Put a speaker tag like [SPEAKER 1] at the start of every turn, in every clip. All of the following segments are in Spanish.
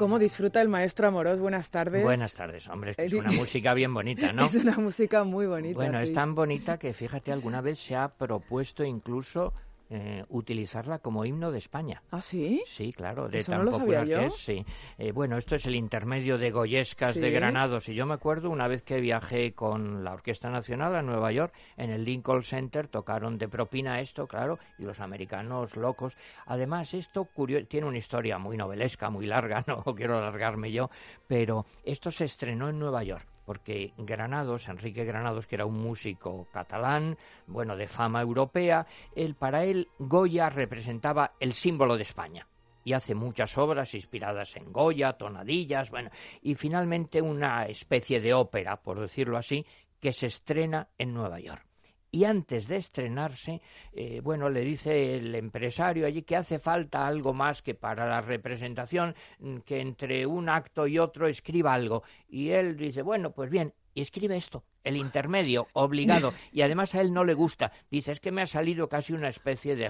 [SPEAKER 1] ¿Cómo disfruta el maestro Amorós? Buenas tardes.
[SPEAKER 2] Buenas tardes, hombre, es, una música bien bonita, ¿no?
[SPEAKER 1] Es una música muy bonita.
[SPEAKER 2] Bueno, es tan bonita que fíjate, alguna vez se ha propuesto incluso eh, utilizarla como himno de España.
[SPEAKER 1] ¿Ah, sí?
[SPEAKER 2] Sí, claro, de tan popular que es, sí. Eh, bueno, esto es el intermedio de Goyescas de Granados y yo me acuerdo una vez que viajé con la Orquesta Nacional a Nueva York, en el Lincoln Center tocaron de propina esto, claro, y los americanos locos. Además, esto tiene una historia muy novelesca, muy larga, no quiero alargarme yo, pero esto se estrenó en Nueva York porque Granados, Enrique Granados, que era un músico catalán, bueno, de fama europea, él, para él Goya representaba el símbolo de España. Y hace muchas obras inspiradas en Goya, tonadillas, bueno, y finalmente una especie de ópera, por decirlo así, que se estrena en Nueva York y antes de estrenarse, eh, bueno, le dice el empresario allí que hace falta algo más que para la representación, mm, que entre un acto y otro escriba algo. Y él dice, bueno, pues bien, y escribe esto, el intermedio, obligado, y además a él no le gusta. Dice, es que me ha salido casi una especie de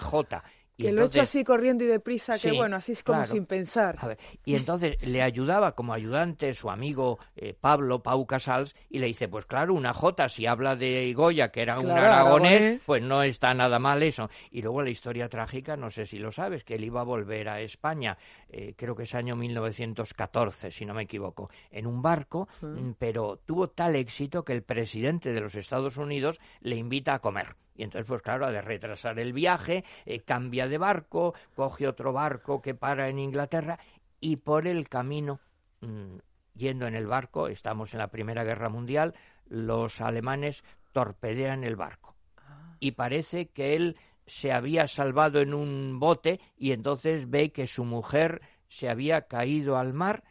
[SPEAKER 1] Que lo he hecho así corriendo y deprisa, que bueno, así es como sin pensar.
[SPEAKER 2] y entonces le ayudaba como ayudante su amigo eh, Pablo Pau Casals y le dice, pues claro, una J, si habla de Goya, que era un aragonés, pues no está nada mal eso. Y luego la historia trágica, no sé si lo sabes, que él iba a volver a España, eh, creo que es año 1914, si no me equivoco, en un barco, mm, pero tuvo tal éxito que el presidente de los Estados Unidos le invita a comer. Y entonces, pues claro, ha de retrasar el viaje, eh, cambia de barco, coge otro barco que para en Inglaterra y por el camino, mm, yendo en el barco, estamos en la Primera Guerra Mundial, los alemanes torpedean el barco. Ah. Y parece que él se había salvado en un bote y entonces ve que su mujer se había caído al mar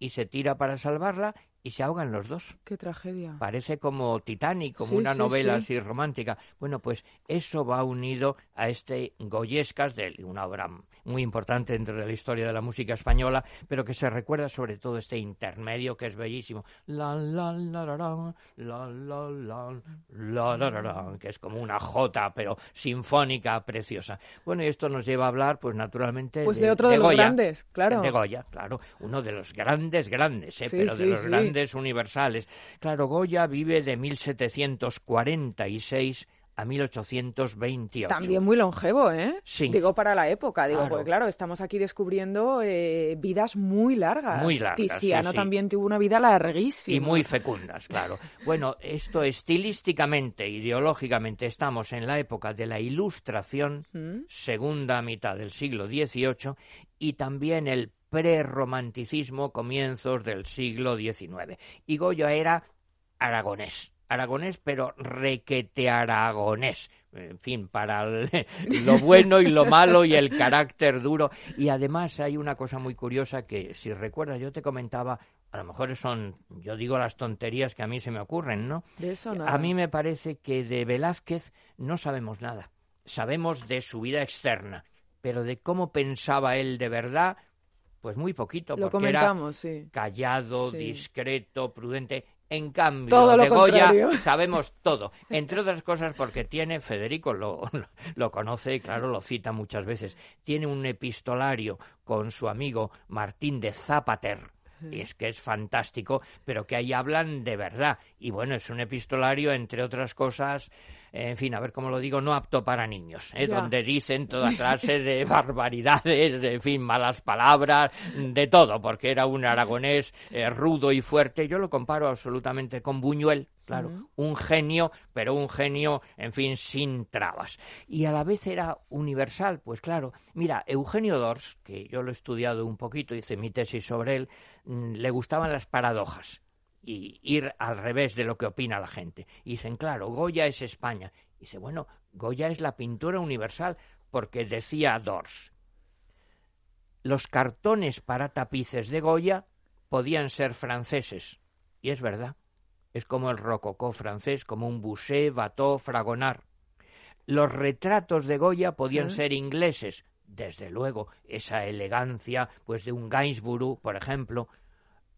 [SPEAKER 2] y se tira para salvarla y se ahogan los dos.
[SPEAKER 1] Qué tragedia.
[SPEAKER 2] Parece como Titanic, como una novela así romántica. Bueno, pues eso va unido a este Goyescas, de una obra muy importante dentro de la historia de la música española, pero que se recuerda sobre todo este intermedio que es bellísimo. La la la la la la la la la la que es como una jota, pero sinfónica preciosa. Bueno, y esto nos lleva a hablar, pues naturalmente,
[SPEAKER 1] pues de, otro de, los grandes, claro.
[SPEAKER 2] De Goya, claro, uno de los grandes grandes, ¿eh? pero de los grandes universales. Claro, Goya vive de 1746 a 1828.
[SPEAKER 1] También muy longevo, ¿eh?
[SPEAKER 2] Sí.
[SPEAKER 1] Digo, para la época, digo, porque claro, estamos aquí descubriendo eh, vidas muy largas.
[SPEAKER 2] Muy largas,
[SPEAKER 1] Tiziano también tuvo una vida larguísima.
[SPEAKER 2] Y muy fecundas, claro. bueno, esto estilísticamente, ideológicamente, estamos en la época de la Ilustración, ¿Mm? segunda mitad del siglo XVIII, y también el prerromanticismo, comienzos del siglo XIX. Y Goya era aragonés, aragonés, pero requete aragonés. En fin, para lo bueno y lo malo y el carácter duro. Y además hay una cosa muy curiosa que, si recuerdas, yo te comentaba, a lo mejor son, yo digo las tonterías que a mí se me ocurren, ¿no?
[SPEAKER 1] De eso
[SPEAKER 2] A mí me parece que de Velázquez no sabemos nada. Sabemos de su vida externa, pero de cómo pensaba él de verdad, pues muy poquito,
[SPEAKER 1] Lo
[SPEAKER 2] porque era
[SPEAKER 1] sí.
[SPEAKER 2] callado, discreto, prudente. En cambio, de Goya sabemos todo, entre otras cosas porque tiene, Federico lo, lo conoce y claro, lo cita muchas veces, tiene un epistolario con su amigo Martín de Zapater, y es que es fantástico, pero que ahí hablan de verdad. Y bueno, es un epistolario, entre otras cosas, en fin, a ver cómo lo digo, no apto para niños, ¿eh? donde dicen toda clase de barbaridades, de, en fin, malas palabras, de todo, porque era un aragonés eh, rudo y fuerte. Yo lo comparo absolutamente con Buñuel, claro, un genio, pero un genio, en fin, sin trabas. Y a la vez era universal, pues claro, mira, Eugenio Dors, que yo lo he estudiado un poquito, hice mi tesis sobre él, mm, le gustaban las paradojas y ir al revés de lo que opina la gente. Y dicen, claro, Goya es España. Y dice, bueno, Goya es la pintura universal, porque decía Dors, los cartones para tapices de Goya podían ser franceses. Y es verdad. Es como el rococó francés, como un Boucher, Watteau, Fragonard. Los retratos de Goya podían ser ingleses, desde luego, esa elegancia, pues de un Gainsborough, por ejemplo,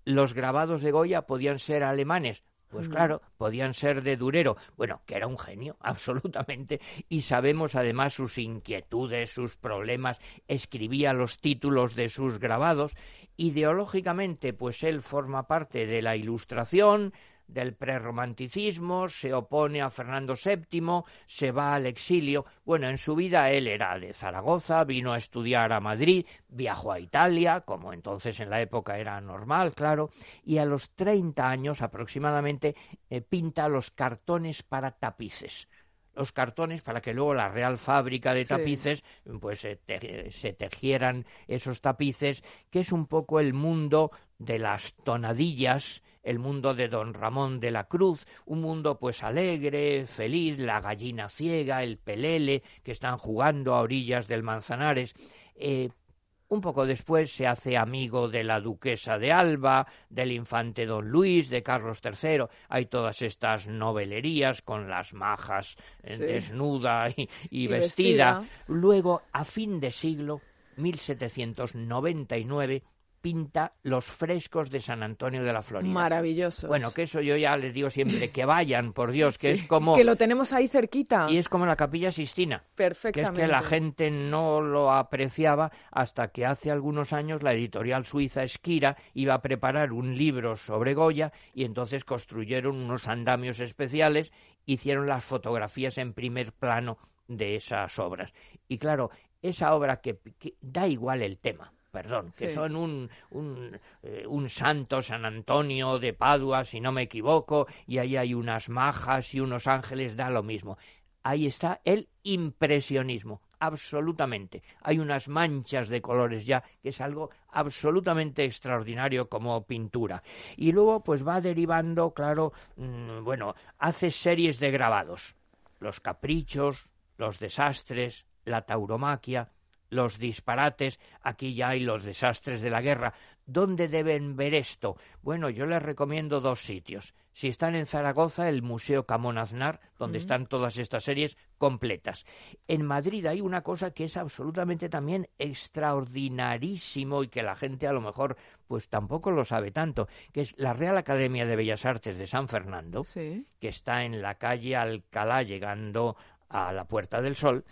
[SPEAKER 2] los grabados de Goya podían ser alemanes, Pues claro, podían ser de Durero. Bueno, que era un genio, absolutamente. Y sabemos además sus inquietudes, sus problemas. Escribía los títulos de sus grabados. Ideológicamente, pues él forma parte de la Ilustración, del prerromanticismo, se opone a Fernando VII, se va al exilio. Bueno, en su vida él era de Zaragoza, vino a estudiar a Madrid, viajó a Italia, como entonces en la época era normal, claro, y a los 30 años aproximadamente eh, pinta los cartones para tapices los cartones para que luego la Real Fábrica de Tapices pues se, se, tejieran esos tapices, que es un poco el mundo de las tonadillas, el mundo de don Ramón de la Cruz, un mundo pues alegre, feliz, la gallina ciega, el pelele, que están jugando a orillas del Manzanares. Eh, un poco después se hace amigo de la duquesa de Alba, del infante don Luis, de Carlos III. Hay todas estas novelerías con las majas eh, desnuda y, vestida. Luego, a fin de siglo, 1799, pinta los frescos de San Antonio de la Florida.
[SPEAKER 1] Maravilloso.
[SPEAKER 2] Bueno, que eso yo ya les digo siempre, que vayan, por Dios, que es como...
[SPEAKER 1] Que lo tenemos ahí cerquita.
[SPEAKER 2] Y es como la capilla Sistina.
[SPEAKER 1] Perfectamente.
[SPEAKER 2] Que es que la gente no lo apreciaba hasta que hace algunos años la editorial suiza Esquira iba a preparar un libro sobre Goya y entonces construyeron unos andamios especiales, hicieron las fotografías en primer plano de esas obras. Y claro, esa obra que da igual el tema, perdón, que son un, un, eh, un, santo San Antonio de Padua, si no me equivoco, y ahí hay unas majas y unos ángeles, da lo mismo. Ahí está el impresionismo, absolutamente. Hay unas manchas de colores ya, que es algo absolutamente extraordinario como pintura. Y luego, pues va derivando, claro, mm, bueno, hace series de grabados. Los caprichos, los desastres, la tauromaquia, los disparates, aquí ya hay los desastres de la guerra. ¿Dónde deben ver esto? Bueno, yo les recomiendo dos sitios. Si están en Zaragoza, el Museo Camón Aznar, donde están todas estas series completas. En Madrid hay una cosa que es absolutamente también extraordinarísimo y que la gente a lo mejor pues tampoco lo sabe tanto, que es la Real Academia de Bellas Artes de San Fernando, que está en la calle Alcalá, llegando a la Puerta del Sol,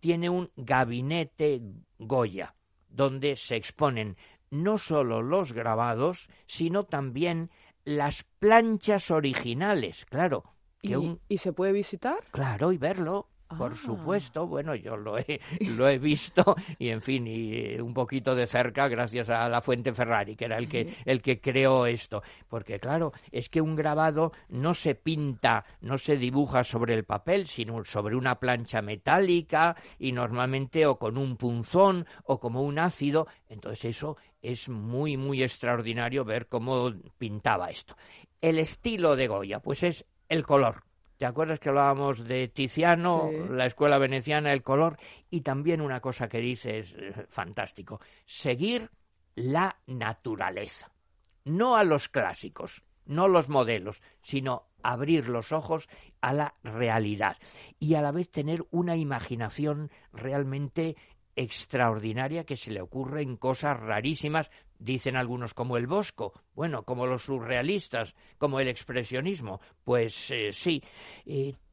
[SPEAKER 2] tiene un gabinete Goya, donde se exponen no solo los grabados, sino también las planchas originales, claro.
[SPEAKER 1] ¿Y se puede visitar?
[SPEAKER 2] Claro, y verlo. Por ah. supuesto, bueno, yo lo he, lo he visto y en fin, y eh, un poquito de cerca gracias a la Fuente Ferrari, que era el que, el que creó esto. Porque claro, es que un grabado no se pinta, no se dibuja sobre el papel, sino sobre una plancha metálica y normalmente o con un punzón o como un ácido. Entonces eso es muy, muy extraordinario ver cómo pintaba esto. El estilo de Goya, pues es el color ¿Te acuerdas que hablábamos de Tiziano, la escuela veneciana, el color? Y también una cosa que dice es eh, fantástico, seguir la naturaleza, no a los clásicos, no los modelos, sino abrir los ojos a la realidad. Y a la vez tener una imaginación realmente extraordinaria que se le ocurre en cosas rarísimas, dicen algunos como el Bosco, bueno, como los surrealistas, como el expresionismo, pues eh, sí.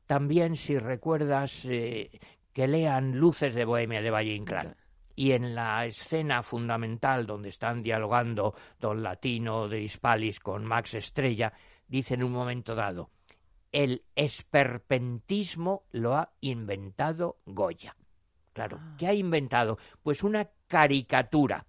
[SPEAKER 2] también si recuerdas eh, que lean Luces de Bohemia de Valle Inclán. Y en la escena fundamental donde están dialogando Don Latino de Hispalis con Max Estrella, dice en un momento dado, el esperpentismo lo ha inventado Goya. Claro, ah. ¿qué ha inventado? Pues una caricatura.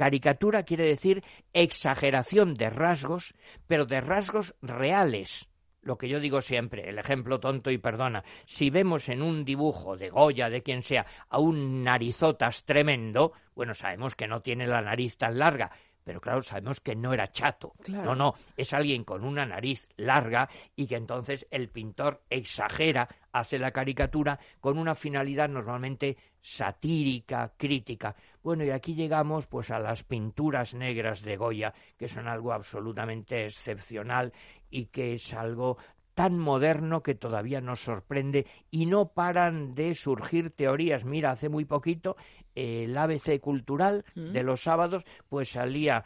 [SPEAKER 2] Caricatura quiere decir exageración de rasgos, pero de rasgos reales. Lo que yo digo siempre, el ejemplo tonto y perdona, si vemos en un dibujo de Goya, de quien sea, a un narizotas tremendo, bueno, sabemos que no tiene la nariz tan larga, pero claro, sabemos que no era chato. No, no, es alguien con una nariz larga y que entonces el pintor exagera, hace la caricatura con una finalidad normalmente satírica, crítica. Bueno, y aquí llegamos pues a las pinturas negras de Goya, que son algo absolutamente excepcional y que es algo tan moderno que todavía nos sorprende y no paran de surgir teorías. Mira, hace muy poquito el ABC cultural mm. de los sábados, pues salía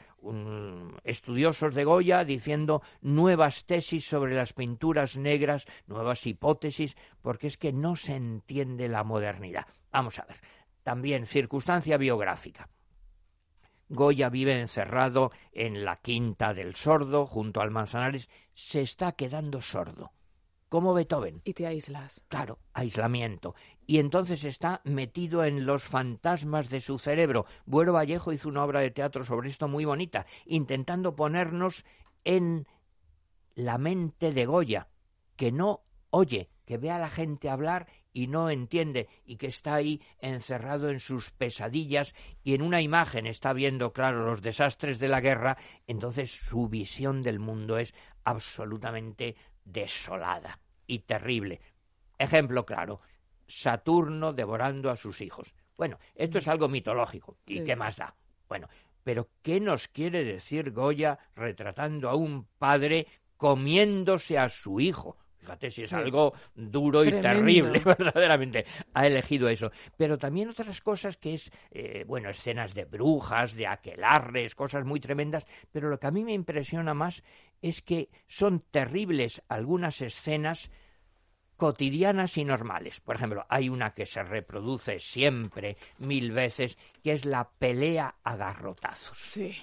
[SPEAKER 2] estudiosos de Goya diciendo nuevas tesis sobre las pinturas negras, nuevas hipótesis, porque es que no se entiende la modernidad. Vamos a ver. También circunstancia biográfica. Goya vive encerrado en la quinta del sordo, junto al Manzanares, se está quedando sordo. Como Beethoven.
[SPEAKER 1] Y te aíslas.
[SPEAKER 2] Claro, aislamiento. Y entonces está metido en los fantasmas de su cerebro. Buero Vallejo hizo una obra de teatro sobre esto muy bonita, intentando ponernos en la mente de Goya, que no oye, que ve a la gente hablar y no entiende y que está ahí encerrado en sus pesadillas y en una imagen está viendo, claro, los desastres de la guerra, entonces su visión del mundo es absolutamente desolada y terrible. Ejemplo claro, Saturno devorando a sus hijos. Bueno, esto es algo mitológico. ¿Y qué más da? Bueno, pero ¿qué nos quiere decir Goya retratando a un padre comiéndose a su hijo? Fíjate si es algo duro y terrible, verdaderamente. Ha elegido eso. Pero también otras cosas que es, eh, bueno, escenas de brujas, de aquelarres, cosas muy tremendas. Pero lo que a mí me impresiona más es que son terribles algunas escenas cotidianas y normales. Por ejemplo, hay una que se reproduce siempre, mil veces, que es la pelea a garrotazos.
[SPEAKER 1] Sí.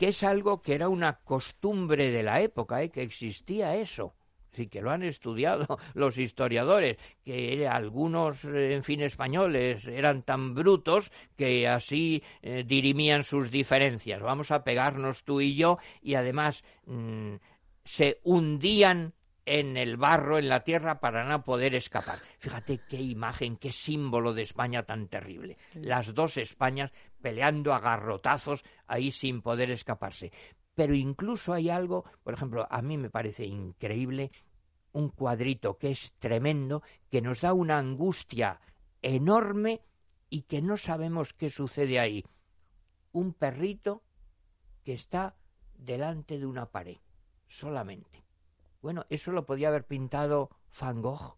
[SPEAKER 2] Que es algo que era una costumbre de la época, ¿eh? que existía eso sí que lo han estudiado los historiadores, que algunos, eh, en fin, españoles eran tan brutos que así eh, dirimían sus diferencias. Vamos a pegarnos tú y yo y además mm, se hundían en el barro, en la tierra, para no poder escapar. Fíjate qué imagen, qué símbolo de España tan terrible. Las dos Españas peleando a garrotazos ahí sin poder escaparse. Pero incluso hay algo, por ejemplo, a mí me parece increíble un cuadrito que es tremendo, que nos da una angustia enorme y que no sabemos qué sucede ahí. Un perrito que está delante de una pared, solamente. Bueno, eso lo podía haber pintado Van Gogh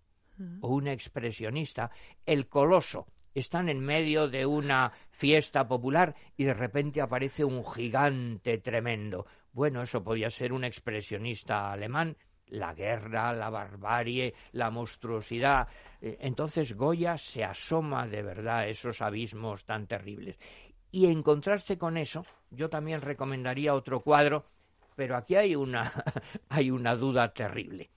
[SPEAKER 2] o un expresionista. El coloso. Están en medio de una fiesta popular y de repente aparece un gigante tremendo. Bueno, eso podía ser un expresionista alemán la guerra, la barbarie, la monstruosidad. Eh, entonces Goya se asoma de verdad a esos abismos tan terribles. Y en contraste con eso, yo también recomendaría otro cuadro, pero aquí hay una, hay una duda terrible.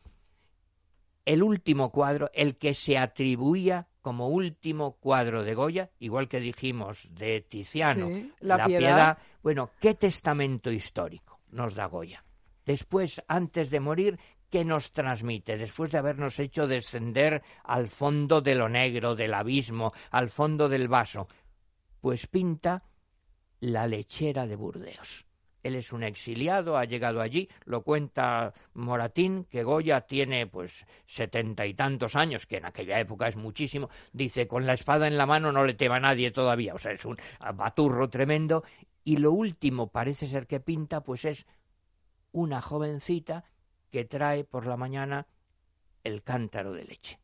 [SPEAKER 2] El último cuadro, el que se atribuía como último cuadro de Goya, igual que dijimos de Tiziano,
[SPEAKER 1] la, piedad.
[SPEAKER 2] Bueno, ¿qué testamento histórico nos da Goya? Después, antes de morir, que nos transmite después de habernos hecho descender al fondo de lo negro, del abismo, al fondo del vaso? Pues pinta la lechera de Burdeos. Él es un exiliado, ha llegado allí, lo cuenta Moratín, que Goya tiene pues setenta y tantos años, que en aquella época es muchísimo, dice, con la espada en la mano no le tema a nadie todavía, o sea, es un baturro tremendo, y lo último parece ser que pinta pues es una jovencita que trae por la mañana el cántaro de leche.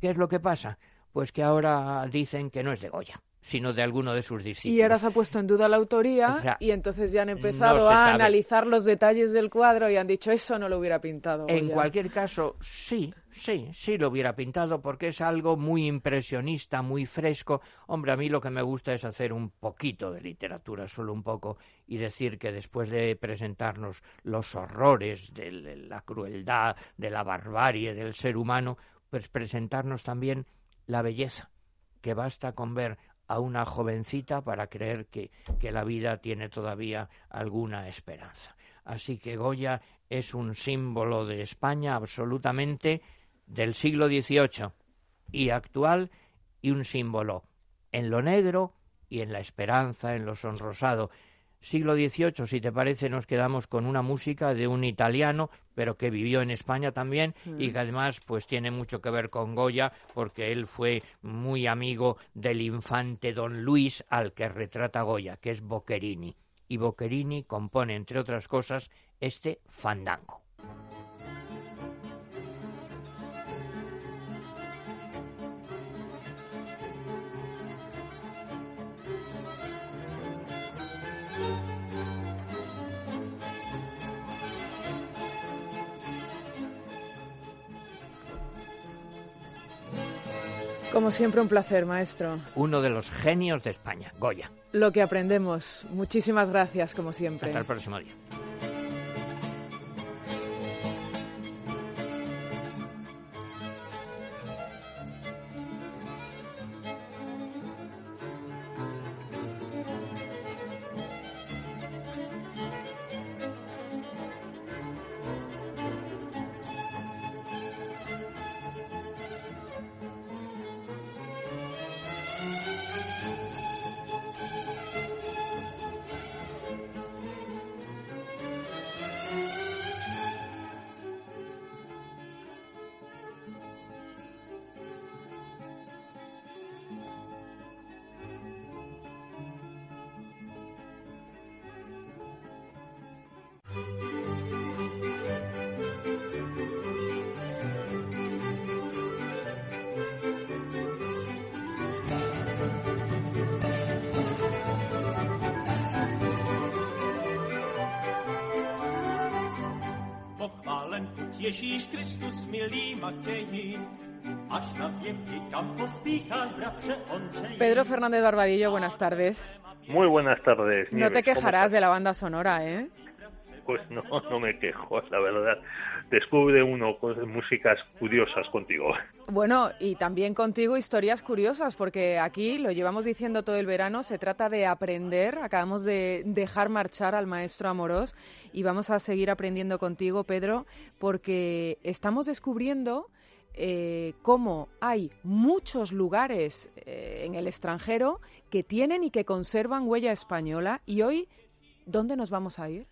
[SPEAKER 2] ¿Qué es lo que pasa? Pues que ahora dicen que no es de Goya, sino de alguno de sus discípulos.
[SPEAKER 1] Y ahora se ha puesto en duda la autoría y entonces ya han empezado a analizar los detalles del cuadro y han dicho eso no lo hubiera pintado.
[SPEAKER 2] En cualquier caso, sí, Sí, sí lo hubiera pintado porque es algo muy impresionista, muy fresco. Hombre, a mí lo que me gusta es hacer un poquito de literatura, solo un poco, y decir que después de presentarnos los horrores de la crueldad, de la barbarie del ser humano, pues presentarnos también la belleza, que basta con ver a una jovencita para creer que, que la vida tiene todavía alguna esperanza. Así que Goya es un símbolo de España absolutamente del siglo XVIII y actual y un símbolo en lo negro y en la esperanza, en lo sonrosado. Siglo XVIII, si te parece, nos quedamos con una música de un italiano, pero que vivió en España también y mm. que además pues tiene mucho que ver con Goya, porque él fue muy amigo del infante don Luis al que retrata Goya, que es Boccherini. Y Boccherini compone, entre otras cosas, este fandango.
[SPEAKER 1] Como siempre, un placer, maestro.
[SPEAKER 2] Uno de los genios de España, Goya.
[SPEAKER 1] Lo que aprendemos. Muchísimas gracias, como siempre.
[SPEAKER 2] Hasta el próximo día.
[SPEAKER 1] Pedro Fernández Barbadillo, buenas tardes.
[SPEAKER 3] Muy buenas tardes.
[SPEAKER 1] no te quejarás de la banda sonora, ¿eh?
[SPEAKER 3] Pues no, no me quejo, la verdad. Descubre uno músicas curiosas contigo.
[SPEAKER 1] Bueno, y también contigo historias curiosas, porque aquí lo llevamos diciendo todo el verano, se trata de aprender. Acabamos de dejar marchar al maestro Amorós y vamos a seguir aprendiendo contigo, Pedro, porque estamos descubriendo eh, cómo hay muchos lugares eh, en el extranjero que tienen y que conservan huella española. Y hoy, ¿dónde nos vamos a ir?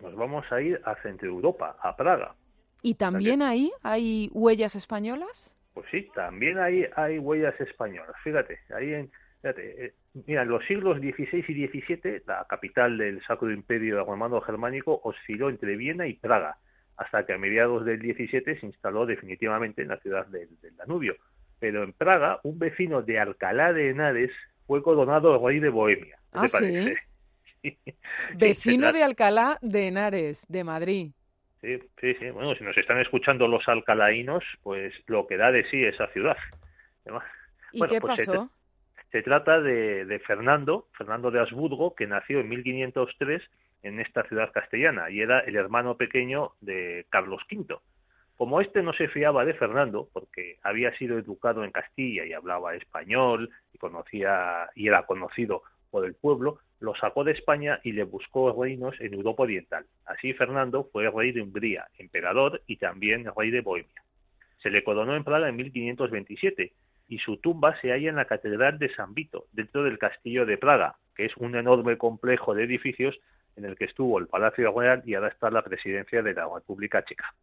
[SPEAKER 3] Pues nos vamos a ir a Centro Europa, a Praga.
[SPEAKER 1] ¿Y también ahí hay huellas españolas?
[SPEAKER 3] Pues sí, también hay, hay huellas españolas. Fíjate, ahí en, fíjate, eh, mira, en los siglos XVI y XVII, la capital del Sacro Imperio Romano Germánico osciló entre Viena y Praga, hasta que a mediados del XVII se instaló definitivamente en la ciudad del, Danubio. Pero en Praga, un vecino de Alcalá de Henares fue coronado rey de Bohemia.
[SPEAKER 1] ¿Qué te ah, parece? Vecino de Alcalá de Henares, de Madrid.
[SPEAKER 3] Sí, sí, sí. Bueno, si nos están escuchando los alcalaínos, pues lo que da de sí esa ciudad.
[SPEAKER 1] ¿Y qué pues pasó?
[SPEAKER 3] Se, trata de, de, Fernando, Fernando de Habsburgo, que nació en 1503 en esta ciudad castellana y era el hermano pequeño de Carlos V. Como este no se fiaba de Fernando, porque había sido educado en Castilla y hablaba español y conocía y era conocido por el pueblo, lo sacó de España y le buscó reinos en Europa Oriental. Así Fernando fue rey de Hungría, emperador y también rey de Bohemia. Se le coronó en Praga en 1527 y su tumba se halla en la Catedral de San Vito, dentro del Castillo de Praga, que es un enorme complejo de edificios en el que estuvo el Palacio Real y ahora está la presidencia de la República Checa.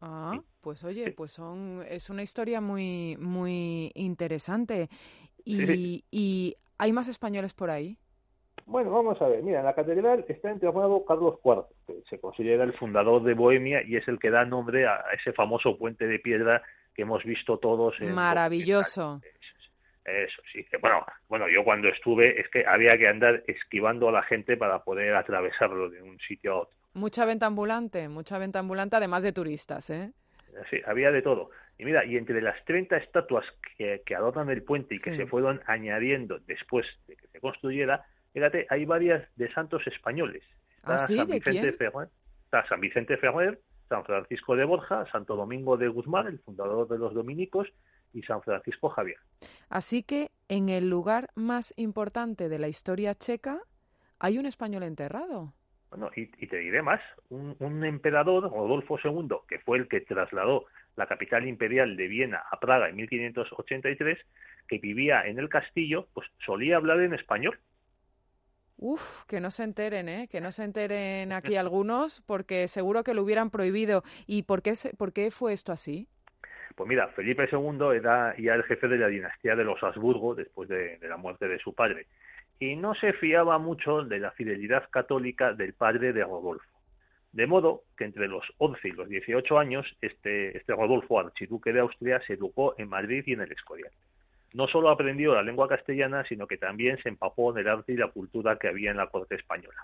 [SPEAKER 1] Ah, pues oye, pues son, es una historia muy, muy interesante. Y, y ¿Hay más españoles por ahí?
[SPEAKER 3] Bueno, vamos a ver. Mira, en la catedral está enterrado Carlos IV, que se considera el fundador de Bohemia y es el que da nombre a ese famoso puente de piedra que hemos visto todos.
[SPEAKER 1] En Maravilloso.
[SPEAKER 3] Eso, sí. Bueno, bueno, yo cuando estuve es que había que andar esquivando a la gente para poder atravesarlo de un sitio a otro.
[SPEAKER 1] Mucha venta ambulante, mucha venta ambulante, además de turistas, ¿eh?
[SPEAKER 3] Sí, había de todo. Y mira, y entre las 30 estatuas que, que adornan el puente y que se fueron añadiendo después de que se construyera, fíjate, hay varias de santos españoles.
[SPEAKER 1] Está ¿Ah, San
[SPEAKER 3] Vicente Ferrer, está San Vicente Ferrer, San Francisco de Borja, Santo Domingo de Guzmán, el fundador de los dominicos, y San Francisco Javier.
[SPEAKER 1] Así que en el lugar más importante de la historia checa hay un español enterrado.
[SPEAKER 3] Bueno, y, te diré más, un, un, emperador, Rodolfo II, que fue el que trasladó la capital imperial de Viena a Praga en 1583, que vivía en el castillo, pues solía hablar en español.
[SPEAKER 1] Uf, que no se enteren, ¿eh? Que no se enteren aquí algunos, porque seguro que lo hubieran prohibido. ¿Y por qué, por qué fue esto así?
[SPEAKER 3] Pues mira, Felipe II era ya el jefe de la dinastía de los Habsburgo después de, de la muerte de su padre y no se fiaba mucho de la fidelidad católica del padre de Rodolfo. De modo que entre los 11 y los 18 años, este, este Rodolfo, archiduque de Austria, se educó en Madrid y en el Escorial. No solo aprendió la lengua castellana, sino que también se empapó del arte y la cultura que había en la corte española.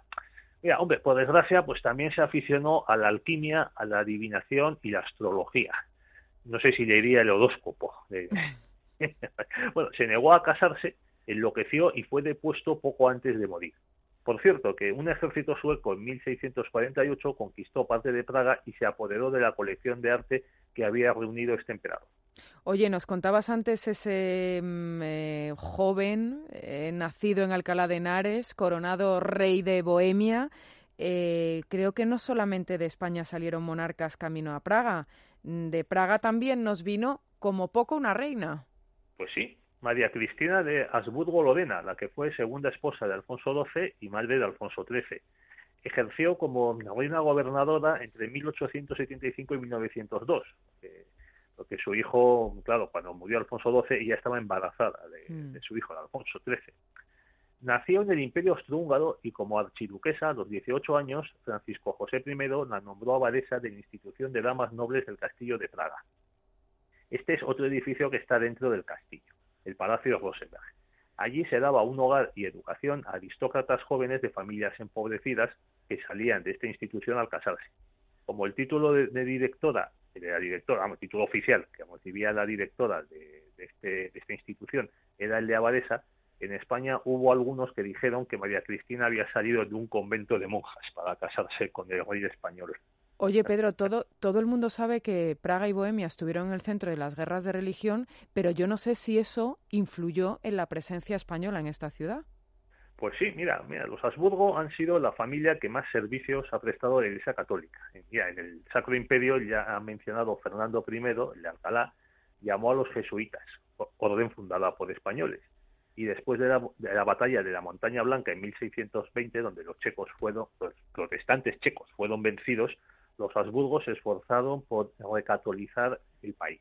[SPEAKER 3] Mira, hombre, por desgracia, pues también se aficionó a la alquimia, a la adivinación y la astrología. No sé si le diría el horóscopo. bueno, se negó a casarse, enloqueció y fue depuesto poco antes de morir. Por cierto, que un ejército sueco en 1648 conquistó parte de Praga y se apoderó de la colección de arte que había reunido este emperador.
[SPEAKER 1] Oye, nos contabas antes ese mm, eh, joven eh, nacido en Alcalá de Henares, coronado rey de Bohemia. Eh, creo que no solamente de España salieron monarcas camino a Praga, mm, de Praga también nos vino como poco una reina.
[SPEAKER 3] Pues sí, María Cristina de Habsburgo-Lorena, la que fue segunda esposa de Alfonso XII y madre de Alfonso XIII. Ejerció como reina gobernadora entre 1875 y 1902, porque su hijo, claro, cuando murió Alfonso XII, ella estaba embarazada mm. de, su hijo, Alfonso XIII. Nació en el Imperio Austrohúngaro y como archiduquesa, a los 18 años, Francisco José I la nombró abadesa de la institución de damas nobles del Castillo de Praga. Este es otro edificio que está dentro del castillo el Palacio de Rosenberg. Allí se daba un hogar y educación a aristócratas jóvenes de familias empobrecidas que salían de esta institución al casarse. Como el título de, directora, de la directora, título oficial que recibía la directora de, este, de esta institución era el de abadesa, en España hubo algunos que dijeron que María Cristina había salido de un convento de monjas para casarse con el rey español.
[SPEAKER 1] Oye, Pedro, todo, todo el mundo sabe que Praga y Bohemia estuvieron en el centro de las guerras de religión, pero yo no sé si eso influyó en la presencia española en esta ciudad.
[SPEAKER 3] Pues sí, mira, mira, los Habsburgo han sido la familia que más servicios ha prestado a la Iglesia Católica. Ya en el Sacro Imperio ya ha mencionado Fernando I, el de Alcalá, llamó a los jesuitas, orden fundada por españoles. Y después de la, batalla de la Montaña Blanca en 1620, donde los checos fueron, los protestantes checos fueron vencidos, los Habsburgos se esforzaron por recatolizar el país.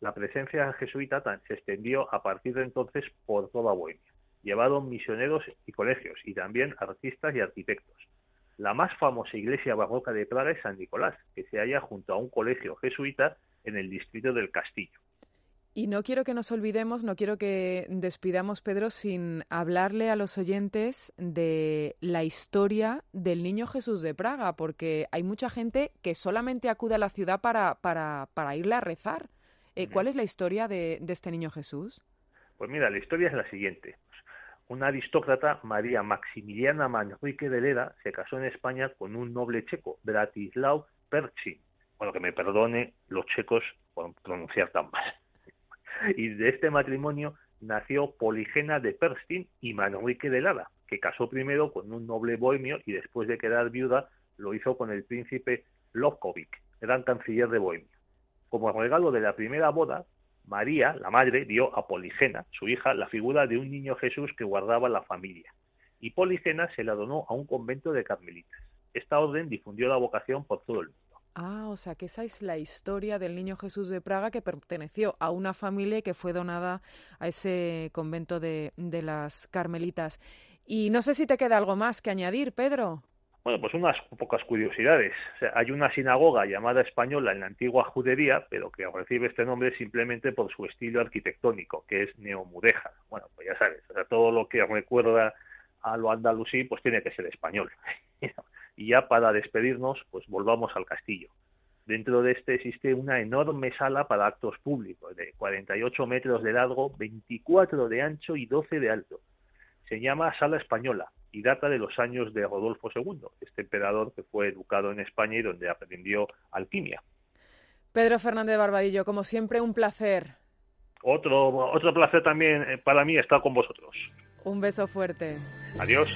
[SPEAKER 3] La presencia jesuita se extendió a partir de entonces por toda Bohemia. Llevaron misioneros y colegios y también artistas y arquitectos. La más famosa iglesia barroca de Praga es San Nicolás, que se halla junto a un colegio jesuita en el distrito del Castillo.
[SPEAKER 1] Y no quiero que nos olvidemos, no quiero que despidamos, Pedro, sin hablarle a los oyentes de la historia del Niño Jesús de Praga, porque hay mucha gente que solamente acude a la ciudad para, para, para irle a rezar. Eh, ¿Cuál es la historia de, de, este Niño Jesús?
[SPEAKER 3] Pues mira, la historia es la siguiente. Una aristócrata, María Maximiliana Manrique de Leda, se casó en España con un noble checo, Bratislav Perchin. Bueno, que me perdone los checos por pronunciar tan mal y de este matrimonio nació Poligena de Perstin y Manrique de Lara, que casó primero con un noble bohemio y después de quedar viuda lo hizo con el príncipe Lovkovic, gran canciller de Bohemia. Como regalo de la primera boda, María, la madre, dio a Poligena, su hija, la figura de un niño Jesús que guardaba la familia, y Poligena se la donó a un convento de carmelitas. Esta orden difundió la vocación por todo el mundo.
[SPEAKER 1] Ah, o sea que esa es la historia del niño Jesús de Praga que perteneció a una familia que fue donada a ese convento de, de las Carmelitas. Y no sé si te queda algo más que añadir, Pedro.
[SPEAKER 3] Bueno, pues unas pocas curiosidades. hay una sinagoga llamada española en la antigua judería, pero que recibe este nombre simplemente por su estilo arquitectónico, que es neomudéjar. Bueno, pues ya sabes, todo lo que recuerda a lo andalusí, pues tiene que ser español. Y ya para despedirnos, pues volvamos al castillo. Dentro de este existe una enorme sala para actos públicos, de 48 metros de largo, 24 de ancho y 12 de alto. Se llama Sala Española y data de los años de Rodolfo II, este emperador que fue educado en España y donde aprendió alquimia.
[SPEAKER 1] Pedro Fernández Barbadillo, como siempre, un placer.
[SPEAKER 3] Otro, otro placer también eh, para mí estar con vosotros.
[SPEAKER 1] Un beso fuerte.
[SPEAKER 3] Adiós.